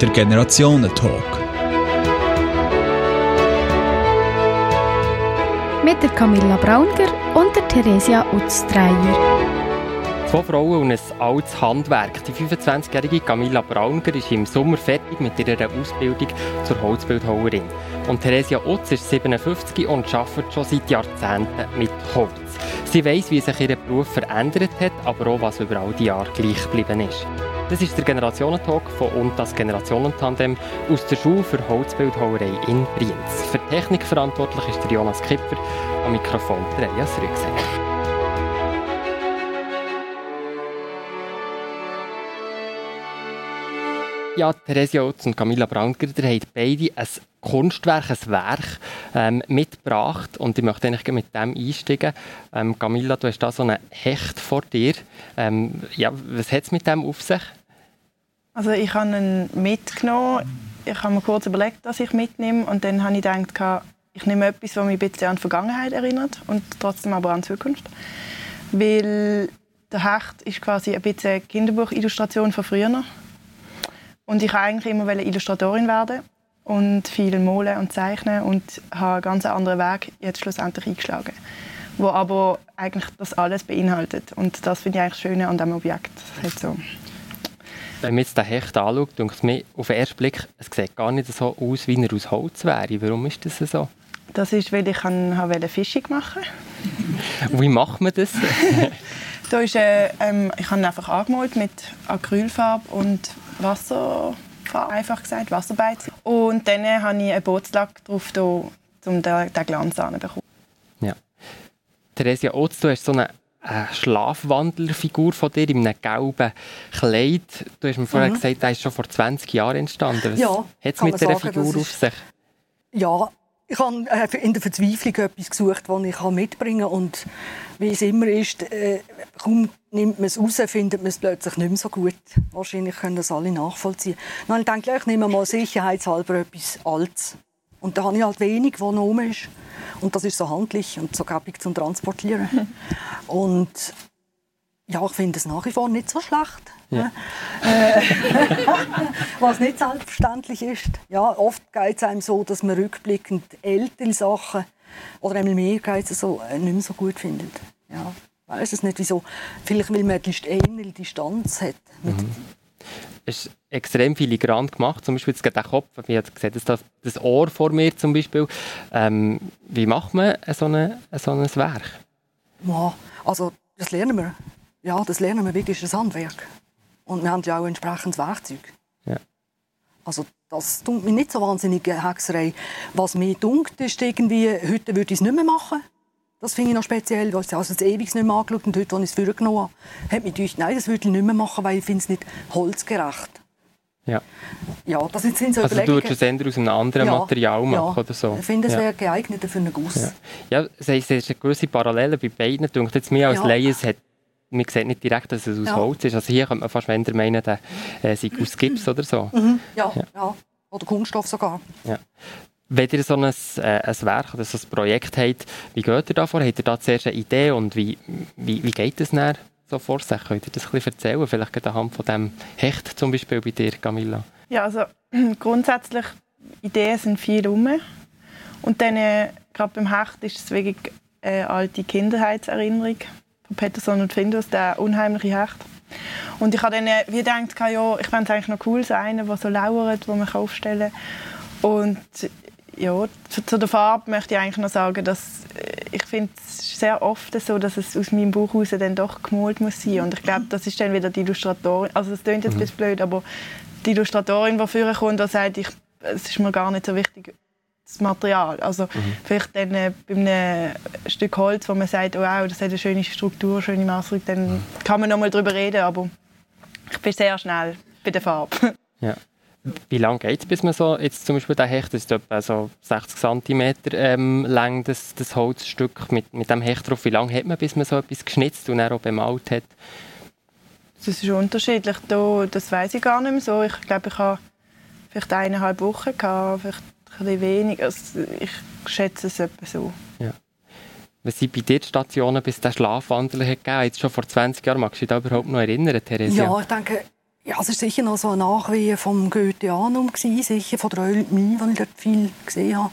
Der Generationentalk. Mit der Camilla Braunger und der Theresia Utztreier. Zwei Frauen und ein altes Handwerk. Die 25-jährige Camilla Braunger ist im Sommer fertig mit ihrer Ausbildung zur Holzbildhauerin. Und Theresia Utz ist 57 und arbeitet schon seit Jahrzehnten mit Holz. Sie weiß, wie sich ihr Beruf verändert hat, aber auch, was über all die Jahre gleich geblieben ist. Das ist der Generationentalk von und das Generationentandem aus der Schule für Holzbildhauerei in Brienz. Für die Technik verantwortlich ist der Jonas Kipper, am Mikrofon der Elias Rügsener. Ja, Theresia Utz und Camilla Brandger, ihr habt beide ein Kunstwerk, ein Werk ähm, mitgebracht und ich möchte eigentlich mit dem einsteigen. Ähm, Camilla, du hast da so einen Hecht vor dir. Ähm, ja, was hat es mit dem auf sich? Also ich habe ihn mitgenommen. Ich habe mir kurz überlegt, dass ich mitnehme und dann habe ich gedacht, ich nehme etwas, was mich ein bisschen an die Vergangenheit erinnert und trotzdem aber an die Zukunft. Weil der Hecht ist quasi ein bisschen Kinderbuchillustration von früher und ich wollte eigentlich immer Illustratorin werden und viel malen und zeichnen und habe einen ganz anderen Weg jetzt schlussendlich eingeschlagen, wo aber eigentlich das alles beinhaltet. Und das finde ich eigentlich schön an diesem Objekt. So. Wenn man jetzt den Hecht anschaut, denkt mir auf den ersten Blick, es sieht gar nicht so aus, wie er aus Holz wäre. Warum ist das so? Das ist, weil ich eine Fischung machen Wie macht man das? da ist, äh, ähm, ich habe ihn einfach angemalt mit Acrylfarbe und Wasser, einfach gesagt, Wasserbeiz. Und dann habe ich einen Bootslack drauf, da, um den, den Glanz anzubekommen. Ja. Theresia Otz, du hast so eine eine Schlafwandlerfigur von dir in einem gelben Kleid. Du hast mir vorher mhm. gesagt, der ist schon vor 20 Jahren entstanden. Was ja, hat es mit dieser Figur auf sich? Ja, ich habe äh, in der Verzweiflung etwas gesucht, das ich mitbringen kann. Und wie es immer ist, äh, kaum nimmt man es raus, findet man es plötzlich nicht mehr so gut. Wahrscheinlich können das alle nachvollziehen. Dann denke ich, ich nehme mal sicherheitshalber etwas Altes. Und da habe ich halt wenig, was noch ist. Und das ist so handlich und so gäbig zum Transportieren. und ja, ich finde es nach wie vor nicht so schlecht. Ja. Äh, was nicht selbstverständlich ist. Ja, oft geht es einem so, dass man rückblickend ältere Sachen oder einmal mehr geht es so, äh, nicht mehr so gut findet. Ja, weiß es nicht wieso. Vielleicht weil man eine Distanz hat. Mhm. Es ist extrem filigran gemacht, zum Beispiel jetzt der Kopf, wie hat gesehen, das, das Ohr vor mir zum Beispiel. Ähm, wie macht man so, eine, so ein Werk? Ja, also das lernen wir. Ja, das lernen wir wirklich, das Handwerk. Und wir haben ja auch entsprechendes Werkzeug. Ja. Also das tut mir nicht so wahnsinnig Hexerei. Was mir dunkt, ist irgendwie, heute würde ich es nicht mehr machen. Das finde ich noch speziell, weil ich also das ewig nicht mehr angeschaut und heute, als ich es vorgenommen habe, hat mich gedacht, nein, das würde ich nicht mehr machen, weil ich finde es nicht holzgerecht. Ja. Ja, das sind so Also du würdest es eher aus einem anderen ja, Material machen ja. oder so? Ich finde, es ja. wäre geeigneter für einen Guss. Ja, ja es ist eine gewisse Parallele bei beiden. Denkt jetzt mir als ja. Laie, es hat man sieht nicht direkt, dass es aus. Holz ist. Also hier könnte man fast weniger meinen, der äh, sei aus Gips oder so. Mhm. Ja, ja, ja. Oder Kunststoff sogar. Ja. Wenn ihr so ein, äh, ein Werk oder so ein Projekt habt, wie geht ihr da vor? Habt ihr da zuerst eine Idee und wie, wie, wie geht es dann so vor sich? Könnt ihr das ein bisschen erzählen? Vielleicht anhand von dem Hecht zum Beispiel bei dir, Camilla? Ja, also grundsätzlich, Ideen sind viel rum. Und dann, äh, gerade beim Hecht, ist es wirklich eine alte Kindheitserinnerung von Peterson und Findus, der unheimliche Hecht. Und ich habe dann äh, wie gedacht, ja, ich fände es eigentlich noch cool, so einen, der so lauert, den man aufstellen kann. Und ja, zu, zu, der Farbe möchte ich eigentlich noch sagen, dass äh, ich finde es sehr oft so, dass es aus meinem Buch heraus dann doch gemalt muss sein. Und ich glaube, das ist dann wieder die Illustratorin. Also das klingt jetzt mhm. ein bisschen blöd, aber die Illustratorin, die vorher kommt und sagt, ich, es ist mir gar nicht so wichtig, das Material. Also mhm. vielleicht dann äh, bei einem Stück Holz, wo man sagt, oh, wow, das hat eine schöne Struktur, schöne Maßrung, dann mhm. kann man noch mal darüber reden, aber ich bin sehr schnell bei der Farbe. Ja. Wie lange geht es, bis man so, jetzt zum Beispiel der Hecht, das ist etwa so 60 cm ähm, lang, das, das Holzstück mit, mit dem Hecht drauf, wie lange hat man, bis man so etwas geschnitzt und dann auch bemalt hat? Das ist unterschiedlich, das weiß ich gar nicht mehr so. Ich glaube, ich habe vielleicht eineinhalb Wochen gehabt, vielleicht bisschen wenig. Also ich schätze es etwa so. Ja. Was sind bei dir die Stationen, bis der Schlafwandel hat gegeben? Jetzt schon vor 20 Jahren, magst du dich da überhaupt noch erinnern, Theresia? Ja, ich denke, Ja, es war sicher noch so eine Nachwehe vom Goetheanum, sicher von der Eurythmie, die ich dort viel gesehen habe.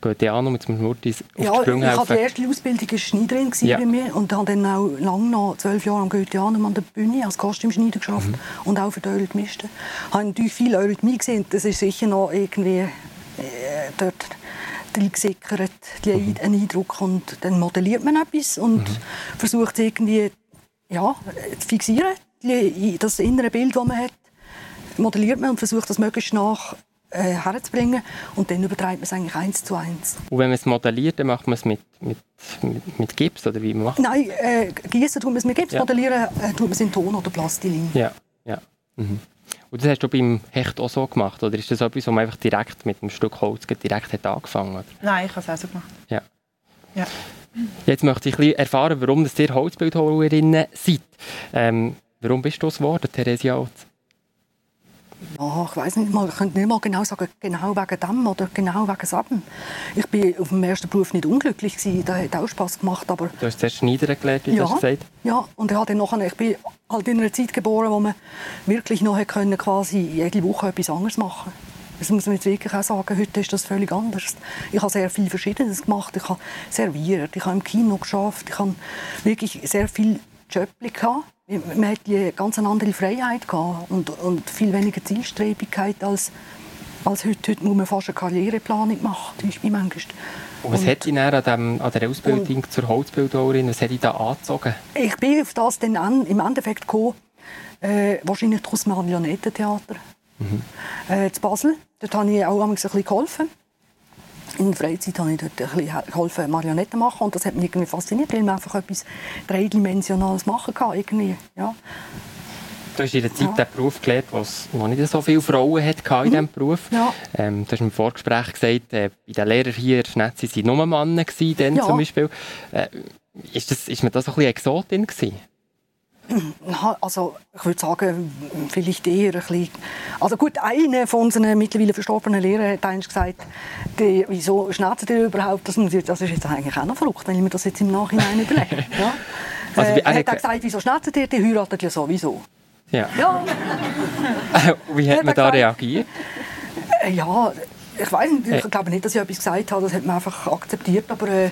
Goetheanum, jetzt muss Murtis auf ja, die helfen. Ja, die erste Ausbildung war Schneiderin ja. bei mir und habe dann auch lange noch, zwölf Jahre am Goetheanum an der Bühne als Kostümschneider geschafft mhm. und auch für die Eurythmisten. Ich habe natürlich viel Eurythmie gesehen, das ist sicher noch irgendwie äh, dort reingesickert, mhm. ein Eindruck und dann modelliert man etwas und mhm. versucht irgendwie ja, zu fixieren, das innere Bild, das man hat, modelliert man und versucht das möglichst nach äh, herzubringen und dann übertreibt man es eigentlich eins zu eins. Und wenn man es modelliert, dann macht man es mit, mit, mit, mit Gips oder wie macht Nein, äh, gießen tut man es mit Gips, ja. modellieren äh, tut man es in Ton oder Plastilin. Ja, ja. Mhm. Und das hast du beim Hecht auch so gemacht? Oder ist das etwas, wo man einfach direkt mit einem Stück Holz direkt hat angefangen hat? Nein, ich habe es auch so gemacht. Ja. ja. Jetzt möchte ich ein bisschen erfahren, warum ihr Holzbildhauerinnen seid. Ähm, warum bist du es geworden, Theresia Otz? Ja, ich weiß nicht mal, ich könnte nicht mal genau sagen, genau wegen dem oder genau wegen Saben. Ich bin auf dem ersten Beruf nicht unglücklich gewesen, das hat auch Spass gemacht, aber... Du hast zuerst Schneider gelernt, wie ja, du gesagt. Ja, und ich, dann nachher, ich bin halt in einer Zeit geboren, wo man wirklich noch können, quasi jede Woche etwas anderes machen. Das muss man jetzt wirklich auch sagen, heute ist das völlig anders. Ich habe sehr viel Verschiedenes gemacht. Ich habe serviert, ich habe im Kino geschafft, ich habe wirklich sehr viel Jobs gehabt man hat eine ganz andere Freiheit gehabt und, und viel weniger Zielstrebigkeit als, als heute. Heute muss man fast eine Karriereplanung machen, ist bei manchmal. Und was und, hat dich an, dem, an der Ausbildung und, zur Holzbildhauerin, was hat dich da angezogen? Ich bin auf das dann an, im Endeffekt gekommen, äh, wahrscheinlich durch das Marionettentheater. Mhm. Äh, in Basel. Dort habe ich auch ein bisschen geholfen in der Freizeit habe ich dort ein bisschen geholfen, Marionetten machen und das hat mich irgendwie fasziniert, weil man einfach etwas dreidimensionales machen kann. Irgendwie, ja. Du hast in der Zeit ja. den Beruf gelernt, wo es noch nicht so viele Frauen hatte in mhm. diesem Beruf. Ja. Ähm, du hast im Vorgespräch gesagt, äh, bei den Lehrern hier in Schnetzi waren nur Männer, gewesen, ja. zum Beispiel. Äh, ist, das, ist man da so ein bisschen Exotin gewesen? Also ich würde sagen, vielleicht eher ein bisschen. Also gut, einer von unseren mittlerweile verstorbenen Lehrern hat eigentlich gesagt, die, wieso schnetzen die überhaupt? Das, ist jetzt eigentlich auch noch verrückt, wenn ich mir das jetzt im Nachhinein überlege. Ja? Also, äh, er hat gesagt, wieso schnetzen die? Die heiraten ja sowieso. Ja. ja. Wie hat man da reagiert? Äh, ja, ich weiß nicht, ich glaube nicht, dass ich etwas gesagt habe, das hat man einfach akzeptiert, aber äh,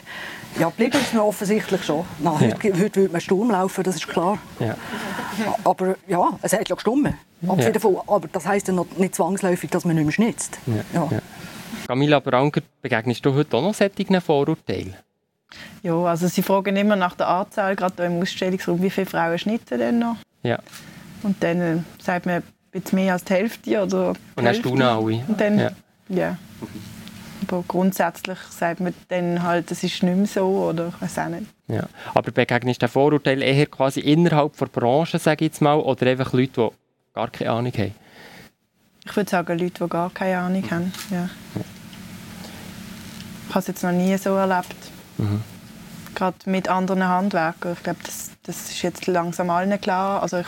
ja, geblieben ist mir offensichtlich schon. Na, ja. heute, heute würde man Sturm laufen, das ist klar. Ja. Aber ja, es hat ja gestummen. Ja. Davon, aber das heisst ja noch nicht zwangsläufig, dass man nicht mehr schnitzt. Ja. Ja. Camilla Branker, begegnest du heute auch noch solchen Vorurteilen? Ja, also sie fragen immer nach der Anzahl, gerade im Ausstellungsraum, wie viele Frauen schnitzen denn noch? Ja. Und dann äh, sagt man jetzt mehr als die Hälfte oder die Und hast du noch alle? Und dann, ja. Ja. Aber grundsätzlich sagt man dann halt, es ist nicht mehr so oder ich weiß auch nicht. Ja. Aber begegnest du den Vorurteil eher quasi innerhalb der Branche, sage ich jetzt mal, oder einfach Leute, die gar keine Ahnung haben? Ich würde sagen, Leute, die gar keine Ahnung mhm. haben. Ja. Ich habe es jetzt noch nie so erlebt. Mhm. Gerade mit anderen Handwerkern. Ich glaube, das, das ist jetzt langsam allen klar. Also ich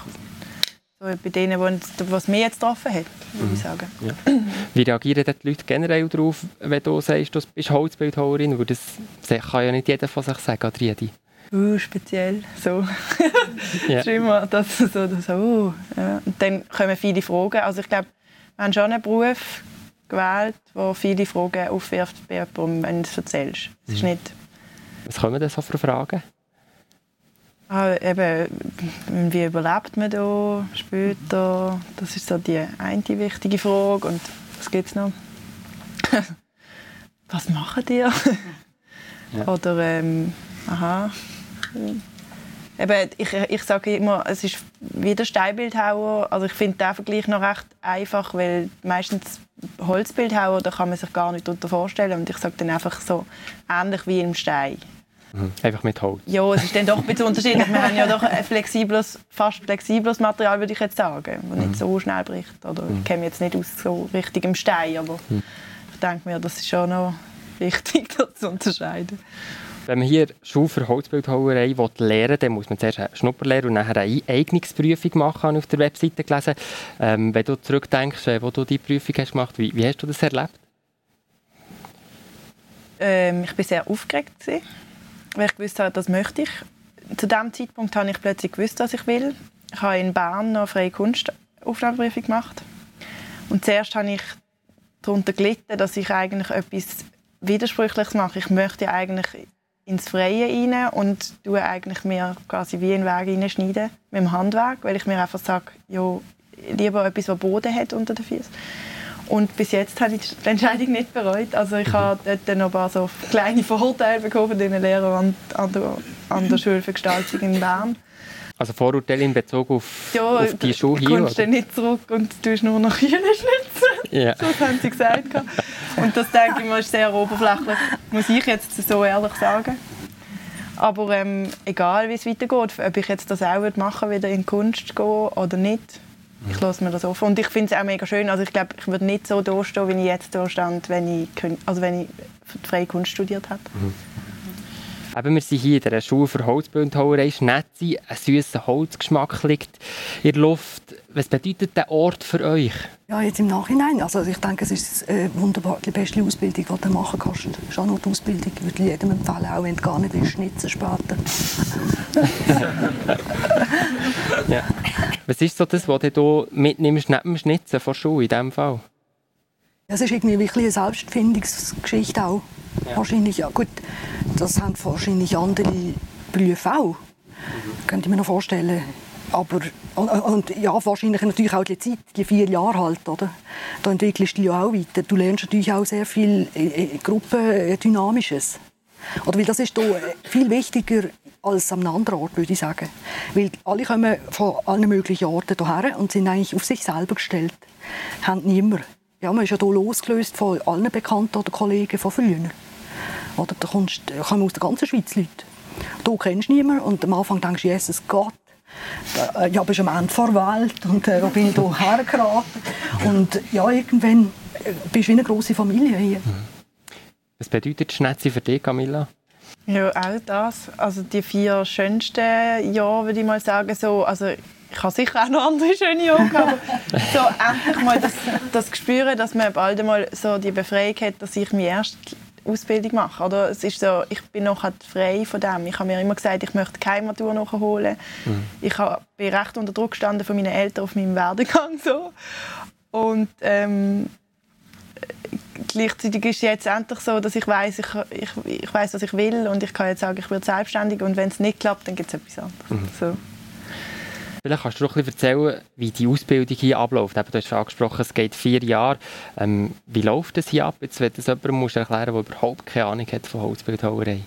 so bei denen, was mich jetzt getroffen hat, würde ich mhm. sagen. Ja. Wie reagieren die Leute generell darauf, wenn du sagst, du bist Holzbildhauerin? Das kann ja nicht jeder von sich sagen, oder jede. Uh, speziell, so. ja. ist immer das so, das, uh. ja. Und dann kommen viele Fragen. Also ich glaube, wir haben schon einen Beruf gewählt, der viele Fragen aufwirft bei jemandem, wenn du es erzählst. Es ist mhm. nicht... Was kommen denn so für Fragen? Ah, eben, wie überlebt man da später? Das ist so die eine wichtige Frage. Und was gibt es noch? was machen die? Ja. Oder, ähm, aha. Eben, ich, ich sage immer, es ist wie der Steinbildhauer. Also ich finde den Vergleich noch recht einfach, weil meistens Holzbildhauer, da kann man sich gar nicht darunter vorstellen. Und ich sage dann einfach so, ähnlich wie im Stein. Mhm. Einfach mit Holz. Ja, es ist dann doch ein bisschen unterschiedlich. Wir haben ja doch ein flexibles, fast flexibles Material, würde ich jetzt sagen, das mhm. nicht so schnell bricht. Oder mhm. ich kenne jetzt nicht aus so richtigem Stein, aber mhm. ich denke mir, das ist schon noch wichtig, das zu unterscheiden. Wenn man hier Schule für Holzbildhauerei lernen will, dann muss man zuerst eine Schnupperlehre und nachher eine Eignungsprüfung machen, habe ich auf der Webseite gelesen. Ähm, wenn du zurückdenkst, äh, wo du die Prüfung hast gemacht, wie, wie hast du das erlebt? Ähm, ich war sehr aufgeregt. Gewesen weil ich gewusst habe, das möchte ich. Zu diesem Zeitpunkt habe ich plötzlich gewusst, was ich will. Ich habe in Bern noch freie Kunst Aufnahmeprüfung gemacht. Und zuerst habe ich darunter gelitten, dass ich eigentlich etwas Widersprüchliches mache. Ich möchte eigentlich ins Freie rein und tue eigentlich mir quasi wie einen Weg reinschneiden mit dem Handwerk, weil ich mir einfach sage, ja, lieber etwas, das Boden hat unter den Füßen. Und bis jetzt habe ich die Entscheidung nicht bereut. Also ich habe dort noch ein paar so kleine Vorurteile bekommen von den Lehrern an, der, an der Schule für Gestaltung in Bern. Also Vorurteile in Bezug auf, ja, auf die Schule hier? Du kommst dann nicht zurück und du tust nur noch Kühle schnitzen. Ja. Das haben sie gesagt. Und das denke ich mal ist sehr oberflächlich, muss ich jetzt so ehrlich sagen. Aber ähm, egal wie es weitergeht, ob ich jetzt das auch machen wieder in Kunst gehen oder nicht, ich lasse mir das offen. Und ich finde es auch mega schön. Also ich glaube, ich würde nicht so dastehen, wie ich jetzt da stand, wenn ich, also wenn ich freie Kunst studiert hätte. Mhm. Eben, wir sind hier in der Schule für Holzbildhauerei Schnetzi. Ein süßer Holzgeschmack liegt in der Luft. Was bedeutet der Ort für euch? Ja, jetzt im Nachhinein. Also ich denke, es ist äh, wunderbar die beste Ausbildung, die du machen kannst. Das ist auch noch die Ausbildung. Ich würde jedem empfehlen, auch wenn du gar nicht willst, schnitzen später. ja. Was ist so das, was du mitnimmst neben dem Schnitzen von Schule in diesem Fall? Es ist irgendwie eine Selbstfindungsgeschichte auch. Ja. Wahrscheinlich, ja gut, das haben wahrscheinlich andere Berufe auch. Mhm. Könnte ich mir noch vorstellen. Aber, und, und, ja, wahrscheinlich natürlich auch die Zeit, die vier Jahre halt, oder? Da entwickelst du dich ja auch weiter. Du lernst natürlich auch sehr viel äh, äh Gruppendynamisches. Oder weil das ist hier viel wichtiger als an einem anderen Ort, würde ich sagen. Weil alle kommen von allen möglichen Orten hierher und sind eigentlich auf sich selber gestellt. Haben niemand. Ja, man ist ja hier losgelöst von allen Bekannten oder Kollegen von früher. Oder da, kommst, da kommen aus der ganzen Schweiz Leute. Du kennst niemanden und am Anfang denkst du, Jesus Gott, äh, ja, bist am Ende der Welt und äh, bin ich hier hergeraten. Und ja, irgendwann äh, bist du wie eine grosse Familie hier. Was bedeutet Schnetzi für dich, Camilla? Ja, auch das. Also die vier schönsten Jahre, würde ich mal sagen. So, also ich habe sicher auch noch andere schöne Jahre aber so endlich mal das, das Gespüren, dass man bald einmal so die Befreiung hat, dass ich meine erste Ausbildung mache. Oder? Es ist so, ich bin noch halt frei von dem. Ich habe mir immer gesagt, ich möchte keine Matur nachholen. Mhm. Ich bin recht unter Druck gestanden von meinen Eltern auf meinem Werdegang. So. Und ähm, gleichzeitig ist es jetzt endlich so, dass ich weiß, ich, ich, ich weiß, was ich will und ich kann jetzt sagen, ich werde selbstständig und wenn es nicht klappt, dann gibt es etwas anderes. Mhm. So. Vielleicht kannst du noch ein bisschen erzählen, wie die Ausbildung hier abläuft. du hast schon angesprochen, es geht vier Jahre. Ähm, wie läuft es hier ab? Jetzt, wenn das jemand erklären der überhaupt keine Ahnung hat von Holzbildhauerei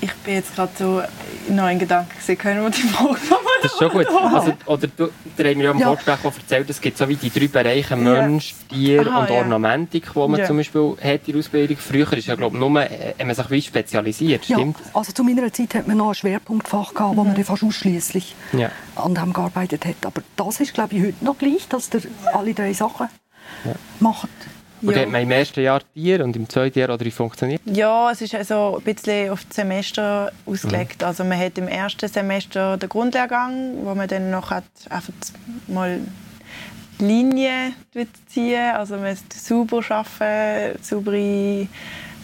ich bin jetzt gerade so noch in Gedanken gesehen, können wir die Frage Das ist schon gut. Also, oder du, der haben mir ja im ja. Vorgespräch erzählt, es gibt so wie die drei Bereiche Mensch, Tier Aha, und Ornamentik, die man ja. zum Beispiel hat in der Ausbildung. Früher ist ja glaube ich nur, äh, man sich wie spezialisiert, stimmt? Ja, also zu meiner Zeit hat man noch ein Schwerpunktfach gehabt, wo mhm. man fast ausschließlich ja. an dem gearbeitet hat. Aber das ist glaube ich heute noch gleich, dass der alle drei Sachen ja. macht. Und ja. hat man im ersten Jahr Tier und im zweiten Jahr oder wie funktioniert Ja, es ist also ein bisschen auf das Semester ausgelegt. Mhm. Also man hat im ersten Semester den Grundlehrgang, wo man dann noch hat einfach mal Linien ziehen, also man muss sauber arbeiten, saubere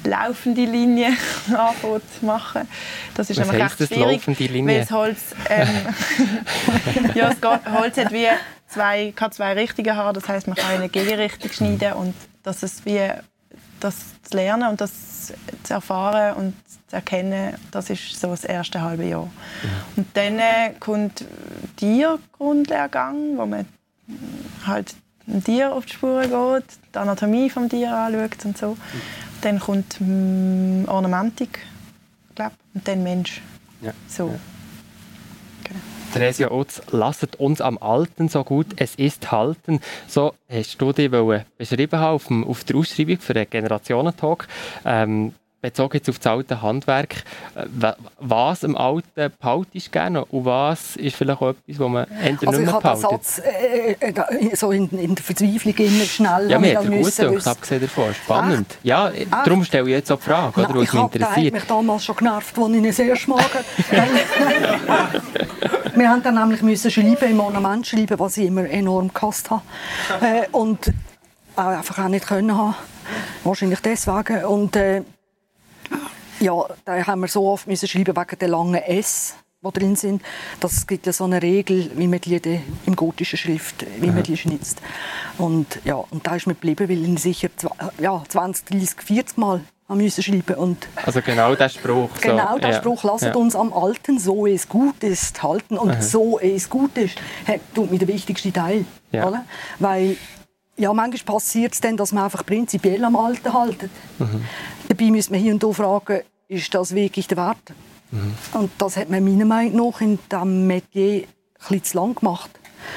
laufende Linie machen. Das ist Was nämlich recht schwierig, weil das Holz, ähm, ja, das Holz hat wie zwei, kann zwei Richtungen haben, das heißt man kann eine Gegenrichtung schneiden und dass es wie das zu lernen und das zu erfahren und zu erkennen, das ist so das erste halbe Jahr. Ja. Und dann kommt der Grundlehrgang, wo man halt ein Tier auf die Spuren geht, die Anatomie des Tier anschaut und so. Mhm. Dann kommt mm, Ornamentik, glaub, und dann Mensch. Ja. So. Ja. Theresia Otz, lasst uns am Alten so gut es ist halten. So hast du dich beschrieben auf, auf der Ausschreibung für den Generationentalk. Ähm, bezogen jetzt auf das alte Handwerk, was am Alten behaltest gerne und was ist vielleicht auch etwas, was man entweder also nicht mehr behalten? Satz, äh, äh, äh, so in, in, der Verzweiflung innen schnell Ja, mir hat er gut gedacht, abgesehen davon. Spannend. Echt? Ja, Echt? darum stelle ich jetzt auch die Frage, oder, was mich interessiert. Ich habe mich damals schon genervt, als ich ihn sehr schmage. Wir haben dann nämlich müssen schreiben, im Ornament schreiben, was ich immer enorm gehasst habe. Äh, und einfach auch nicht können haben. Wahrscheinlich deswegen. Und, äh, ja, da haben wir so oft müssen schreiben wegen der langen S. die drin sind. Das gibt ja so eine Regel, wie man die im gotischen Schrift, wie man die schnitzt. Und ja, und da ist mir geblieben, weil ich sicher ja, 20, 30, 40 Mal müssen schreiben und Also genau der Spruch. So. Genau der ja. Spruch, lasst ja. uns am Alten, so es gut ist, halten. Und Aha. so es gut ist, tut mir der wichtigste Teil. Ja. Oder? Weil ja, manchmal passiert es dann, dass man einfach prinzipiell am Alten halten. Mhm. Dabei müssen wir hier und da fragen, ist das wirklich der Wert? Mhm. Und das hat man meiner Meinung nach in diesem Metier ein zu lang gemacht.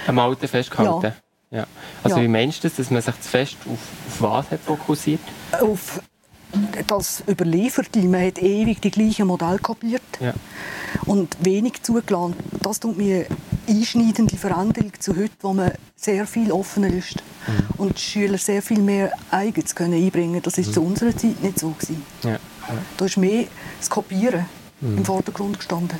Am Alten festgehalten? Ja. Also wie meinst du das, dass man sich zu fest auf, auf was hat fokussiert? Auf das Überlieferte. Man hat ewig die gleichen Modelle kopiert ja. und wenig zugelassen. Das tut mir einschneidende Veränderung zu heute, wo man sehr viel offener ist mhm. und die Schüler sehr viel mehr Eigenes können einbringen Das ist mhm. zu unserer Zeit nicht so. Gewesen. Ja. Ja. Da ist mehr das Kopieren mhm. im Vordergrund gestanden.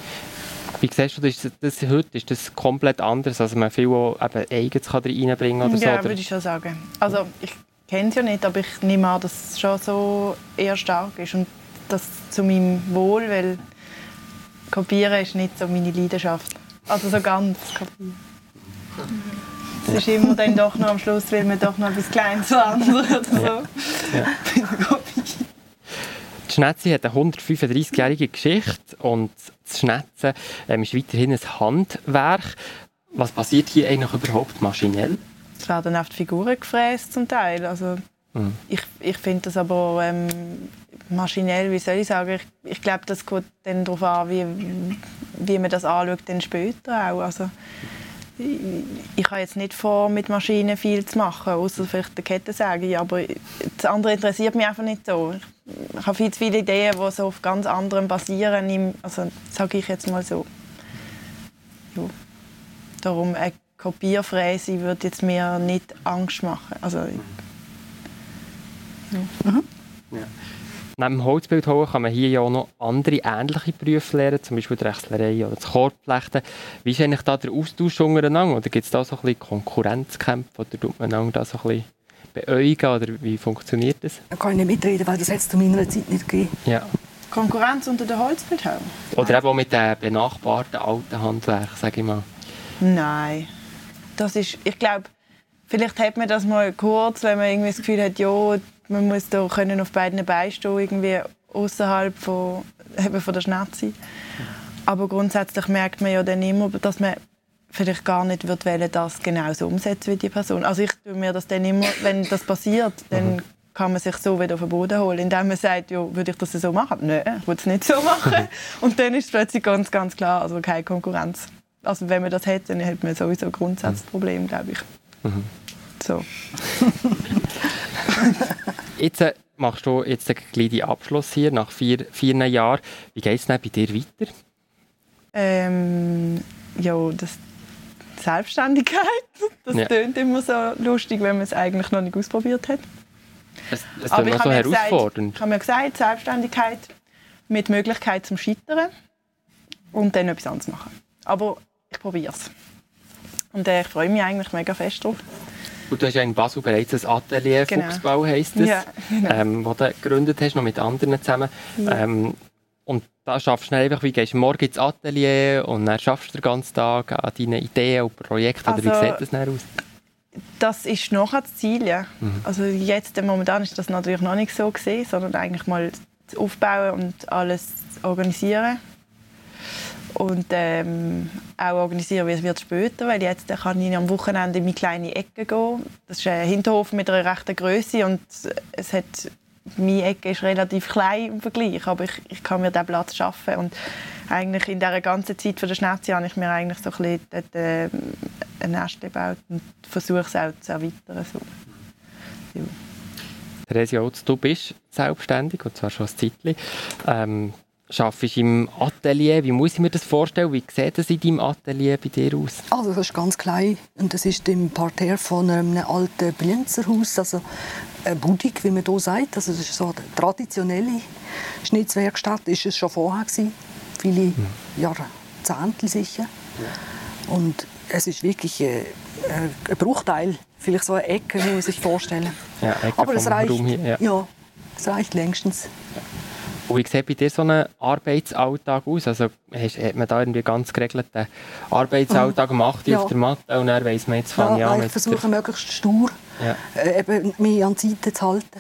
Wie siehst du das, das heute? Ist das komplett anders? Also man viel eben Eigenes reinbringen kann oder Ja, so, würde ich schon sagen. Also ich kenne es ja nicht, aber ich nehme an, dass es schon so eher stark ist und das zu meinem Wohl, weil Kopieren ist nicht so meine Leidenschaft. Also so ganz kopieren. Es ist immer dann doch noch am Schluss, will man doch noch etwas Kleines verändern oder so. Ja. Ja. Die Schnetze hat eine 135-jährige Geschichte und das Schnetzen ähm, ist weiterhin ein Handwerk. Was passiert hier eigentlich überhaupt maschinell? Es werden oft Figuren gefräst zum Teil. Also mhm. Ich, ich finde das aber ähm, maschinell, wie soll ich sagen, ich, ich glaube, das kommt dann darauf an, wie, wie man das anschaut dann später auch. Also, ich, ich habe jetzt nicht vor, mit Maschinen viel zu machen, außer vielleicht der Kettensäge, aber das andere interessiert mich einfach nicht so. Ich, ich habe viel zu viele Ideen, die so auf ganz anderem basieren, also sage ich jetzt mal so. Ja. Darum, äh, Kopierfräse würde jetzt mir nicht Angst machen. Also, ja. Mhm. Ja. Neben dem Holzbildhauer kann man hier ja auch noch andere ähnliche Berufe lernen, zum Beispiel die Rechslerei oder das Korbflechten. Wie ist eigentlich da der Austausch untereinander? Oder gibt es da so ein bisschen Konkurrenzkämpfe? Oder tut man da so ein bisschen beäugen? Oder wie funktioniert das? Da kann ich nicht mitreden, weil das es zu meiner Zeit nicht gegeben. Ja. Konkurrenz unter den Holzbildhauern? Oder eben auch mit den benachbarten alten Handwerken, sage ich mal. Nein das ist, ich glaube, vielleicht hat man das mal kurz, wenn man irgendwie das Gefühl hat, ja, man muss da können auf beiden Beinen stehen, irgendwie außerhalb von, von der Schnetze. Aber grundsätzlich merkt man ja dann immer, dass man vielleicht gar nicht wird wollen, das genau so umsetzen wie die Person. Also ich tue mir das dann immer, wenn das passiert, dann mhm. kann man sich so wieder auf den Boden holen, indem man sagt, ja, würde ich das so machen? Nein, ich würde es nicht so machen. Und dann ist es plötzlich ganz, ganz klar, also keine Konkurrenz also wenn man das hätte, dann hätte man sowieso ein Grundsatzproblem, mhm. glaube ich. Mhm. So. jetzt äh, machst du jetzt einen kleinen Abschluss hier nach vier, vier Jahren. Wie geht es bei dir weiter? Ähm, ja, das Selbstständigkeit. Das ja. klingt immer so lustig, wenn man es eigentlich noch nicht ausprobiert hat. Es, es Aber ich so herausfordernd. Gesagt, ich habe mir gesagt, Selbstständigkeit mit Möglichkeit zum Scheitern und dann etwas anderes machen. Aber probiere es. Und äh, ich freue mich eigentlich mega fest drauf. Und du hast ja in Basel bereits ein Atelier, genau. Fuchsbau heisst es, ja, genau. ähm, das du gegründet hast, noch mit anderen zusammen. Ja. Ähm, und da schaffst du einfach, wie gehst du morgen ins Atelier und dann schaffst du den ganzen Tag an deinen Ideen und Projekten. Also, oder wie also, sieht das dann aus? Das ist noch das Ziel, ja. Mhm. Also jetzt, momentan ist das natürlich noch nicht so gesehen, sondern eigentlich mal aufbauen und alles organisieren und ähm, auch organisieren, wie es wird später, weil jetzt kann ich am Wochenende in meine kleine Ecke gehen. Das ist ein Hinterhof mit einer rechten Größe und es hat meine Ecke ist relativ klein im Vergleich, aber ich, ich kann mir diesen Platz schaffen und eigentlich in dieser ganzen Zeit von der Schnetze habe ich mir eigentlich so ein bisschen dort, äh, ein Nest gebaut und versuche es auch zu erweitern. So. Ja. Theresia Otz, du bist selbstständig, und zwar schon ein Zeitchen. Ähm, Arbeitest du im Atelier? Wie muss ich mir das vorstellen? Wie sieht das in deinem Atelier bei dir aus? Also das ist ganz klein und das ist im Parterre von einem alten Brienzerhaus, also eine Budig, wie man hier sagt. Also das ist so eine traditionelle Schnitzwerkstatt, ist es schon vorher gewesen. viele hm. Jahrzehnte sicher. Ja. Und es ist wirklich ein, ein Bruchteil, vielleicht so eine Ecke, wie man sich vorstellen. Ja, Ecke Aber es reicht, hier, ja. ja, es reicht längstens. Ja. Und wie sieht bei dir so ein Arbeitsalltag aus? Also hast, hat man da irgendwie ganz geregelten Arbeitsalltag gemacht ja. auf der Matte und dann weiss man, jetzt fange ja, ich an Ich versuche möglichst stur Ja. äh, eben, mich an die Zeiten zu halten.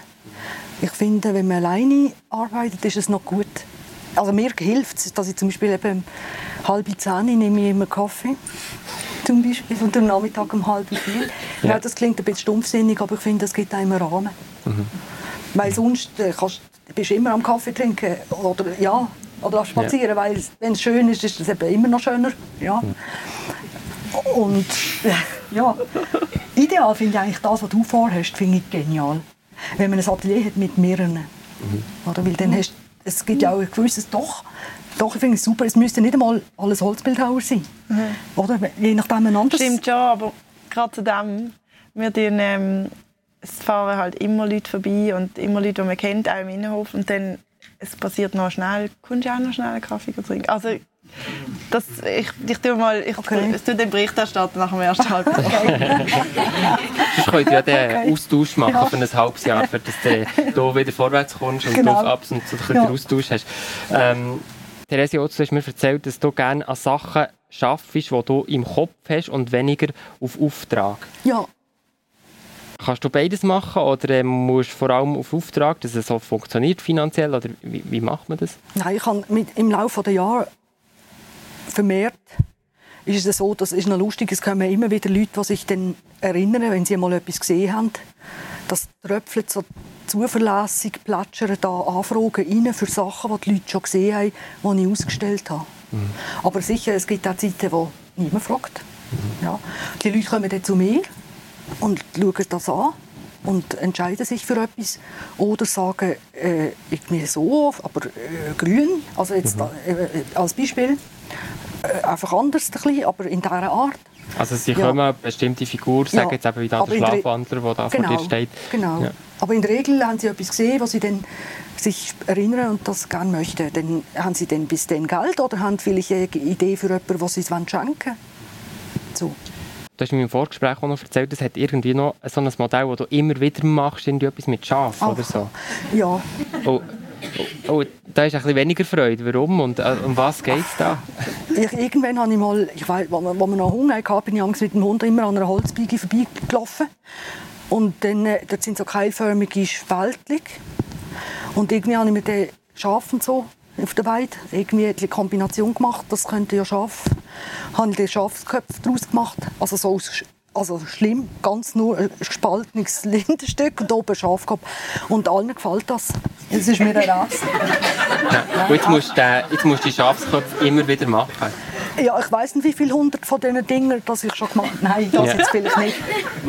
Ich finde, wenn man alleine arbeitet, ist es noch gut. Also mir hilft es, dass ich zum Beispiel eben um halb zehn nehme ich immer Kaffee. Zum Beispiel. Und am Nachmittag um halb vier. Ja. Ja. das klingt ein bisschen stumpfsinnig, aber ich finde, das gibt einem einen Rahmen. Weil sonst äh, kannst, bist immer am Kaffee trinken oder, ja, oder spazieren, weil wenn es schön ist, ist es eben immer noch schöner. Ja. Und äh, ja, ideal finde ich eigentlich das, was du vorhast, finde ich genial. Wenn man ein Atelier hat mit mehreren. Oder? Weil dann hast, es gibt ja auch ein gewisses Doch. Doch, ich finde es super. Es müsste nicht einmal alles Holzbildhauer sein. Oder? Je nachdem ein anderes. Stimmt schon, aber gerade zu dem, wir tun, ähm, es fahren halt immer Leute vorbei und immer Leute, die man kennt, auch im Innenhof. Und dann es passiert noch schnell, kommst du auch noch schnell einen Kaffee trinken? Also, das, ich, ich tue mal, ich Okay. es tue den Bericht erstatten nach dem ersten Halbjahr. Sonst könnt ihr ja den Okay. Austausch machen Ja. für ein halbes Jahr, für dass du wieder vorwärts kommst und Genau. du auf Abs und so ein Ja. den Austausch hast. Ähm, Theresia Otto, du hast mir erzählt, dass du gerne an Sachen arbeitest, die du im Kopf hast und weniger auf Auftrag. Ja, Kannst du beides machen oder ähm, musst du vor allem auf Auftrag, dass es so funktioniert finanziell? Oder wie, wie macht man das? Nein, ich habe mit, im Laufe der Jahre vermehrt ist es so, das ist noch lustig, es kommen immer wieder Leute, die sich dann erinnern, wenn sie mal etwas gesehen haben. Das tröpfelt so zuverlässig, plätschern da Anfragen rein für Sachen, die die Leute schon gesehen haben, die ich ausgestellt habe. Aber sicher, es gibt auch Zeiten, wo niemand fragt. Ja. Die Leute kommen dann zu mir und schauen das an und entscheiden sich für etwas oder sagen äh, irgendwie so, aber äh, grün, also jetzt äh, äh, als Beispiel äh, einfach anders ein bisschen, aber in dieser Art. Also sie Ja. kommen eine bestimmte Figur, sagen Ja. jetzt eben wie der Schlafwandler, der da vor dir steht. Genau. Ja. Aber in der Regel haben sie etwas gesehen, was sie dann sich erinnern und das gerne möchten. Dann haben sie dann bis dann Geld oder haben vielleicht eine Idee für jemanden, was sie es schenken wollen. Du hast mir im Vorgespräch auch noch erzählt, es hat irgendwie noch so ein Modell, das du immer wieder machst, irgendwie etwas mit Schaf Ah. oder so. Ja, Oh, oh, oh, da ist ein bisschen weniger Freude. Warum und äh, um was geht es da? ich, irgendwann habe ich mal, ich weiss, wo, wir, noch Hunger hatten, bin ich abends mit dem Hund immer an einer Holzbiege vorbeigelaufen. Und dann, äh, dort sind so keilförmige Spältchen. Und irgendwie habe ich mit den Schafen so auf der Weide irgendwie die Kombination gemacht, das könnte ja Schaf. Habe ich den Schafsköpf daraus gemacht, also so aus, also schlimm, ganz nur ein gespaltenes Lindenstück und oben Schafkopf. Und allen gefällt das. Es ist mir ein. Und jetzt musst du, den, jetzt musst du die Schafsköpfe immer wieder machen. Ja, ich weiß nicht, wie viele hundert von diesen Dingen das ich schon gemacht habe. Nein, das Ja. jetzt vielleicht nicht.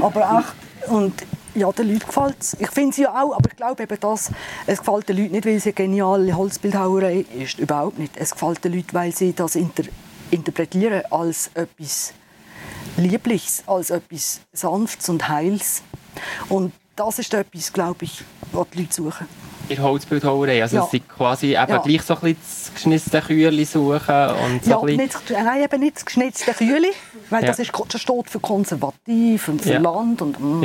Aber echt. Und ja, den Leuten gefällt es. Ich finde es ja auch, aber ich glaube eben, dass es gefällt den Leuten nicht, weil es eine geniale Holzbildhauerei ist. Überhaupt nicht. Es gefällt den Leuten, weil sie das inter interpretieren als etwas Liebliches, als etwas Sanftes und Heils. Und das ist etwas, glaube ich, was die Leute suchen. In Holzbildhauerei. Also Ja. sie quasi eben Ja. gleich so ein bisschen das geschnitzte Kühli suchen und so Ja, ein bisschen... nicht, nein, eben nicht das geschnitzte Kühle, weil Ja. das, ist, das steht für konservativ und für Ja. Land und mm,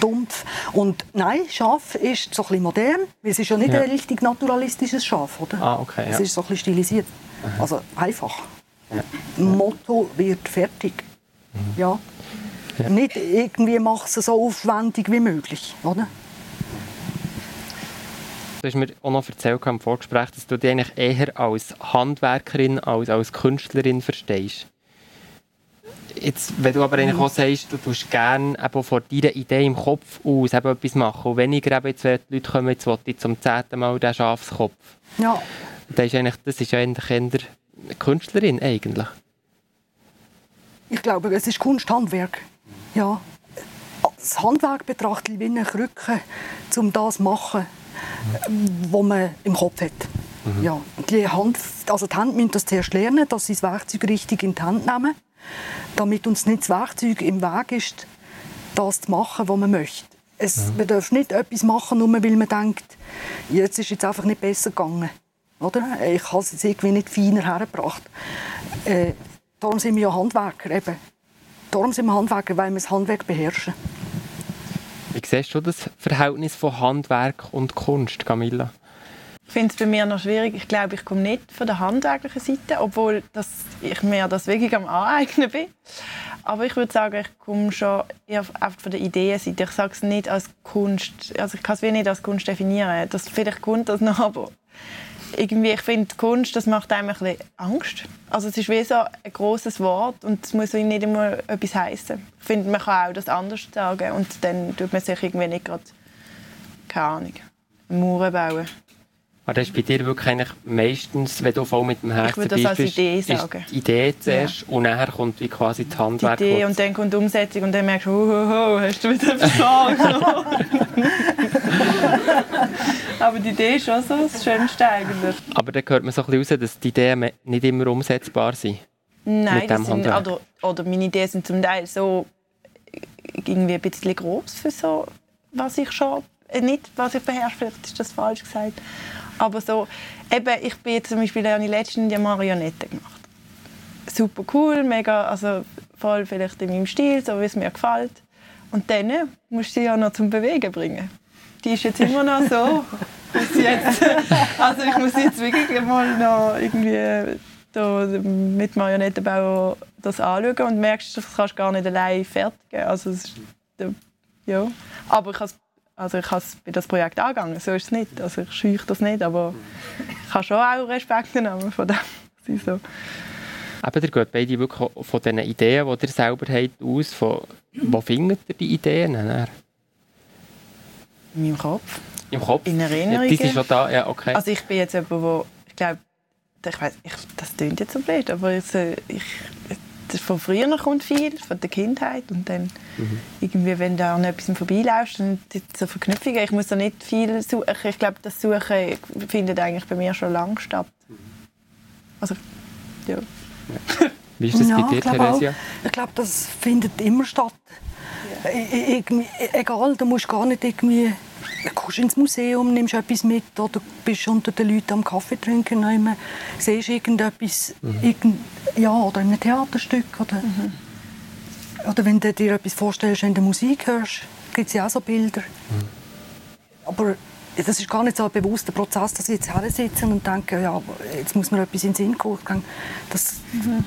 dumpf. Und nein, Schaf ist so ein bisschen modern, weil es ist ja nicht ein richtig naturalistisches Schaf, oder? Ah, okay, Es ist so ein bisschen stilisiert. Also einfach. Motto wird fertig. Ja. Mhm. Ja. Nicht irgendwie machst du es so aufwendig wie möglich, oder? Du hast mir auch noch erzählt im Vorgespräch, dass du dich eigentlich eher als Handwerkerin als als Künstlerin verstehst. Jetzt, wenn du aber eigentlich Mhm. auch sagst, du tust gerne eben von deiner Idee im Kopf aus eben etwas machen und weniger eben jetzt, wenn die Leute kommen, jetzt will ich zum zehnten Mal den Schafskopf. Ja. Das ist, eigentlich, das ist ja eigentlich eher Künstlerin eigentlich. Ich glaube, es ist Kunsthandwerk. Ja. Das Handwerk betrachte ich wie eine Krücke, um das zu machen, was man im Kopf hat. Ja. Die, Hand, also die Hände müssen das zuerst lernen, dass sie das Werkzeug richtig in die Hand nehmen, damit uns nicht das Werkzeug im Weg ist, das zu machen, was man möchte. Es, Man darf nicht etwas machen, nur weil man denkt, jetzt ist jetzt einfach nicht besser gegangen. Oder? Ich habe es jetzt irgendwie nicht feiner hergebracht. Äh, darum sind wir ja Handwerker. Eben. Darum sind wir Handwerker, weil wir das Handwerk beherrschen. Wie siehst du das Verhältnis von Handwerk und Kunst, Camilla? Ich finde es bei mir noch schwierig. Ich glaube, ich komme nicht von der handwerklichen Seite, obwohl das, ich mir das wirklich am Aneignen bin. Aber ich würde sagen, ich komme schon eher von der Ideenseite. Ich sage es nicht als Kunst, also ich kann es nicht als Kunst definieren. Das, vielleicht kommt das noch, aber irgendwie, ich finde, Kunst, das macht einem ein bisschen Angst. Also es ist wie so ein großes Wort und es muss nicht immer etwas heißen. Ich finde, man kann auch das anders sagen und dann tut man sich irgendwie nicht gerade, keine Ahnung, Mauern bauen. Aber das ist bei dir wirklich eigentlich meistens, wenn du voll mit dem Herzen bist, das als Idee sagen. die Idee zuerst ja. und nachher kommt wie quasi das Handwerk. Die Idee und dann kommt die Umsetzung und dann merkst du, oh, oh, oh hast du wieder gesagt. Aber die Idee ist schon so das Schönste eigentlich. Aber dann hört man so ein bisschen raus, dass die Ideen nicht immer umsetzbar sind. Nein, das sind, oder, oder meine Ideen sind zum Teil so irgendwie ein bisschen groß für so, was ich schon äh, nicht, was ich beherrsche, vielleicht ist das falsch gesagt. Aber so, eben, ich bin jetzt zum Beispiel habe ich letztens die Marionette gemacht. Super cool, mega, also voll vielleicht in meinem Stil, so wie es mir gefällt. Und dann musst du sie ja noch zum Bewegen bringen. Die ist jetzt immer noch so. jetzt, also ich muss jetzt wirklich mal noch irgendwie da mit Marionettenbau das anschauen und merkst, das kannst du gar nicht allein fertigen. Also, ja. Aber ich habe also ich habe bei das Projekt angegangen, so ist es nicht. Also ich scheuche das nicht, aber ich habe schon auch Respekt genommen von dem. So. Eben, ihr geht beide wirklich von den Ideen, die ihr selber habt, aus. Von, wo findet ihr die Ideen? In meinem Kopf. Im Kopf? In Erinnerungen. Ja, die sind schon da, ja, okay. Also ich bin jetzt jemand, wo, ich glaube, ich weiß, ich, das klingt jetzt so blöd, aber jetzt, äh, von früher kommt viel, von der Kindheit. Und dann mhm. irgendwie, wenn du an etwas vorbeiläufst, dann so Verknüpfungen. Ich muss da nicht viel suchen. Ich glaube, das Suchen findet eigentlich bei mir schon lange statt. Also, ja. ja. Wie ist das ja, bei dir, Theresia? Ich glaube, das findet immer statt. Ja. E egal, du musst gar nicht irgendwie Du kommst ins Museum, nimmst etwas mit oder bist unter den Leuten am Kaffee trinken, nehmen, siehst irgendetwas, mhm. irgend, ja, oder in einem Theaterstück. Oder, mhm. oder wenn du dir etwas vorstellst, wenn du Musik hörst, gibt es ja auch so Bilder. Mhm. Aber das ist gar nicht so ein bewusster Prozess, dass ich jetzt hier sitze und denke, ja, jetzt muss mir etwas in den Sinn kommen. Das mhm.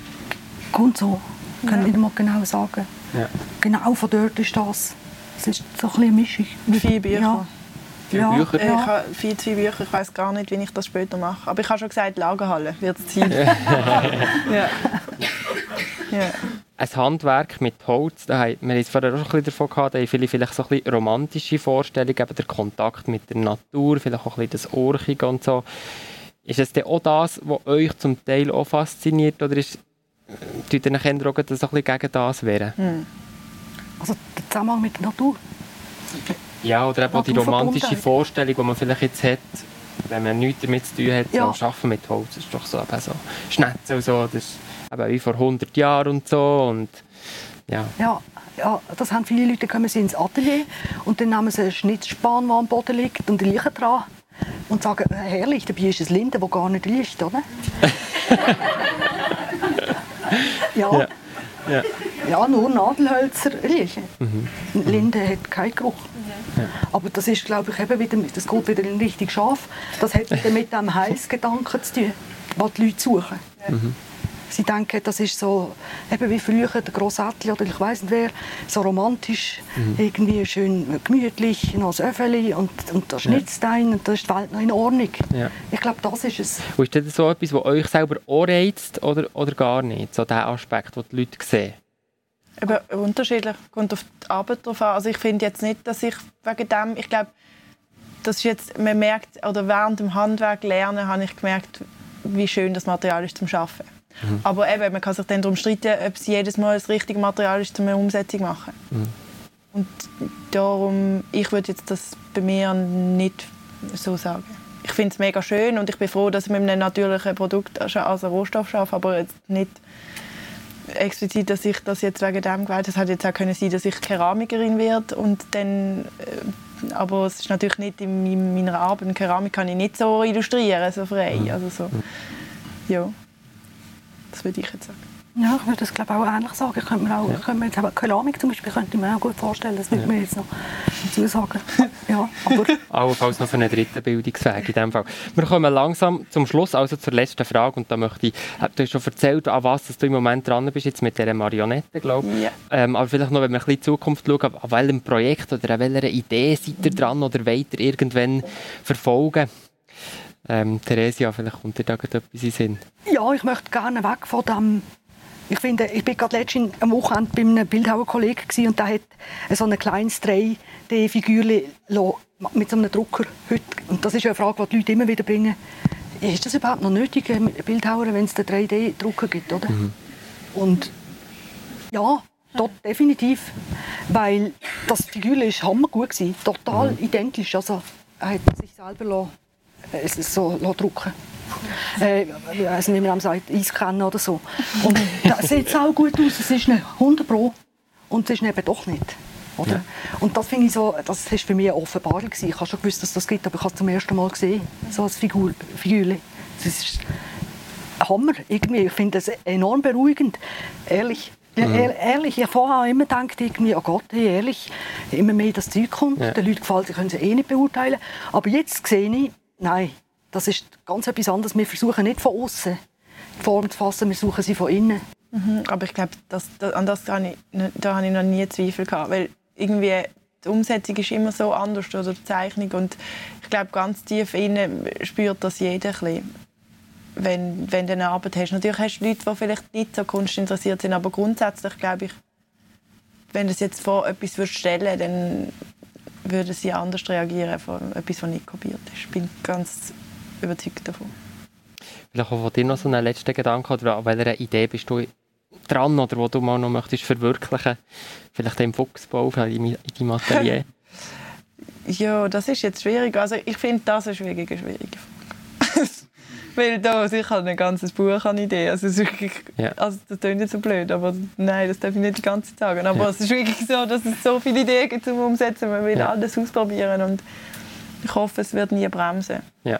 kommt so. Kann ja. nicht mal genau sagen. Ja. Genau von dort ist das. Es ist so ein bisschen eine Mischung. Viele Bücher. Ja. Viele ja, Bücher? Ich habe viel zu viele Bücher. Ich weiß gar nicht, wie ich das später mache. Aber ich habe schon gesagt, Lagerhalle wird es sein. ja. ja. Ein Handwerk mit Holz, da haben wir jetzt vorher auch schon ein bisschen davon gehabt, da haben viele vielleicht so ein bisschen romantische Vorstellungen, eben der Kontakt mit der Natur, vielleicht auch ein bisschen das Orchige und so. Ist es denn auch das, was euch zum Teil auch fasziniert, oder ist, tut ihr nachher auch das ein bisschen gegen das wäre? Hm. Also der Zusammenhang mit der Natur. Ja, oder eben auch die romantische Vorstellung, die man vielleicht jetzt hat, wenn man nichts damit zu tun hat, ja. so arbeiten mit Holz, das ist doch so, eben so Schnetzel und so, das ist eben wie vor 100 Jahren und so und ja. Ja, ja, das haben viele Leute, kommen sie ins Atelier und dann nehmen sie einen Schnitzspan, der am Boden liegt und die liegen dran und sagen, herrlich, dabei ist ein Linde, das gar nicht liegt, oder? ja. ja. Ja. ja, nur Nadelhölzer riechen. Mhm. Linde hat keinen Geruch. Ja. Aber das ist, glaube ich, eben wieder, das geht wieder in richtig scharf. Das hat wieder mit dem Heilsgedanken zu tun, was die Leute suchen. Mhm. Sie denken, das ist so, eben wie früher der Grossätli oder ich weiß nicht wer, so romantisch, mhm. irgendwie schön gemütlich, noch ein Öffeli und, und da schnitzt ja. ein und da ist die Welt noch in Ordnung. Ja. Ich glaube, das ist es. Und ist das so etwas, was euch selber auch reizt oder, oder gar nicht, so der Aspekt, den die Leute sehen? Eben unterschiedlich, kommt auf die Arbeit drauf an. Also ich finde jetzt nicht, dass ich wegen dem, ich glaube, das ist jetzt, man merkt, oder während dem Handwerk lernen, habe ich gemerkt, wie schön das Material ist zum Arbeiten. Mhm. Aber eben, man kann sich dann darum streiten, ob es jedes Mal das richtige Material ist, um eine Umsetzung zu machen. Mhm. Und darum, ich würde jetzt das bei mir nicht so sagen. Ich finde es mega schön und ich bin froh, dass ich mit einem natürlichen Produkt als Rohstoff arbeite, aber jetzt nicht explizit, dass ich das jetzt wegen dem gewählt Es hätte jetzt auch können sein, dass ich Keramikerin werde und dann äh, aber es ist natürlich nicht in meiner Arbeit. Keramik kann ich nicht so illustrieren, so frei. Mhm. Also so, ja. Das würde ich jetzt sagen. Ja, ich würde das glaube auch ähnlich sagen. Ich könnte mir auch, ja. könnte mir jetzt, Keramik zum Beispiel könnte ich mir auch gut vorstellen. Das würde ja. mir jetzt noch dazu sagen. ja, aber... Allenfalls noch für einen dritten Bildungsweg in dem Fall. Wir kommen langsam zum Schluss, also zur letzten Frage. Und da möchte ich, äh, du hast schon erzählt, an was du im Moment dran bist, jetzt mit dieser Marionette, glaube ich. Ja. Ähm, aber vielleicht noch, wenn wir ein bisschen in die Zukunft schauen, an welchem Projekt oder an welcher Idee seid ihr dran oder ihr irgendwann verfolgen? Ähm, Theresia, vielleicht kommt dir da etwas in den Sinn. Ja, ich möchte gerne weg von dem ich finde, ich bin gerade letztens am Wochenende bei einem Bildhauerkollegen und der hat so ein kleines 3D-Figürchen mit so einem Drucker heute. Und das ist eine Frage, die die Leute immer wieder bringen. Ist das überhaupt noch nötig, Bildhauer, wenn es den 3D-Drucker gibt, oder? Mhm. Und ja, dort definitiv, weil das Figürchen ist hammergut gewesen, total mhm. identisch. Also er hat sich selber äh, so drucken äh, nicht, wie man sagt, einscannen oder so. Und das sieht auch gut aus, es ist eine 100 Pro und es ist eben doch nicht. Oder? Ja. Und das finde ich so, das ist für mich eine Offenbarung gewesen. Ich habe schon gewusst, dass das gibt, aber ich habe es zum ersten Mal gesehen, so als Figur, Figürchen. Das ist Hammer, irgendwie. Ich finde das enorm beruhigend, ehrlich. Ja, mhm. ehrlich, ich habe vorher immer gedacht, irgendwie, oh Gott, hey, ehrlich, immer mehr das Zeug kommt, ja. den Leuten gefällt, sie können es eh nicht beurteilen. Aber jetzt sehe ich, nein, das ist ganz etwas anderes. Wir versuchen nicht von außen die Form zu fassen, wir suchen sie von innen. Mhm, aber ich glaube, an das habe ich, da habe ich noch nie Zweifel gehabt, weil irgendwie die Umsetzung ist immer so anders oder die Zeichnung und ich glaube, ganz tief innen spürt das jeder ein wenn, wenn du eine Arbeit hast. Natürlich hast du Leute, die vielleicht nicht so kunstinteressiert sind, aber grundsätzlich glaube ich, wenn du jetzt vor etwas stellen dann würden sie anders reagieren von etwas, was nicht kopiert ist. Ich bin ganz überzeugt davon. Vielleicht auch von dir noch so einen letzten Gedanke oder an welcher Idee bist du dran oder wo du mal noch möchtest verwirklichen? Vielleicht im Fuchsbau in deinem Atelier? ja, das ist jetzt schwierig. Also ich finde das eine schwierige, schwierige Frage. Weil da ich habe ein ganzes Buch an Ideen. Also, es ist wirklich, ja. also das klingt nicht so blöd, aber nein, das darf ich nicht die ganze Zeit sagen. Aber ja. es ist wirklich so, dass es so viele Ideen gibt zum Umsetzen. Man will ja. alles ausprobieren und ich hoffe, es wird nie bremsen. Ja.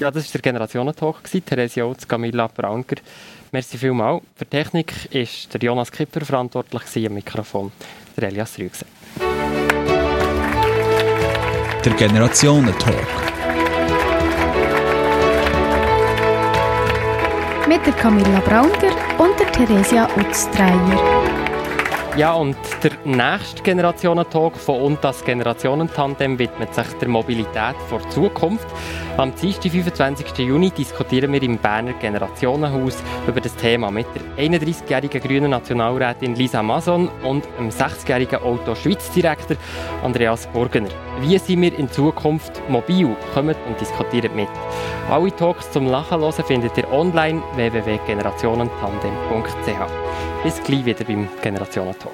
Ja, das war der Generationentalk. Theresia Otz, Camilla Braunker. Merci vielmals. Für die Technik ist der Jonas Kipper verantwortlich am Mikrofon, der Elias Rügse. Der Generationentalk. Mit der Camilla Braunker und der Theresia Utz-Dreier. Ja, und der nächste Generationentalk von und das Generationentandem widmet sich der Mobilität vor Zukunft. Am Dienstag, 25. Juni, diskutieren wir im Berner Generationenhaus über das Thema mit der 31-jährigen grünen Nationalrätin Lisa Mason und dem 60-jährigen Auto-Schweiz-Direktor Andreas Burgener. Wie sind wir in Zukunft mobil? Kommt und diskutiert mit. Alle Talks zum Lachen hören findet ihr online www.generationentandem.ch. Bis gleich wieder beim Generationentalk.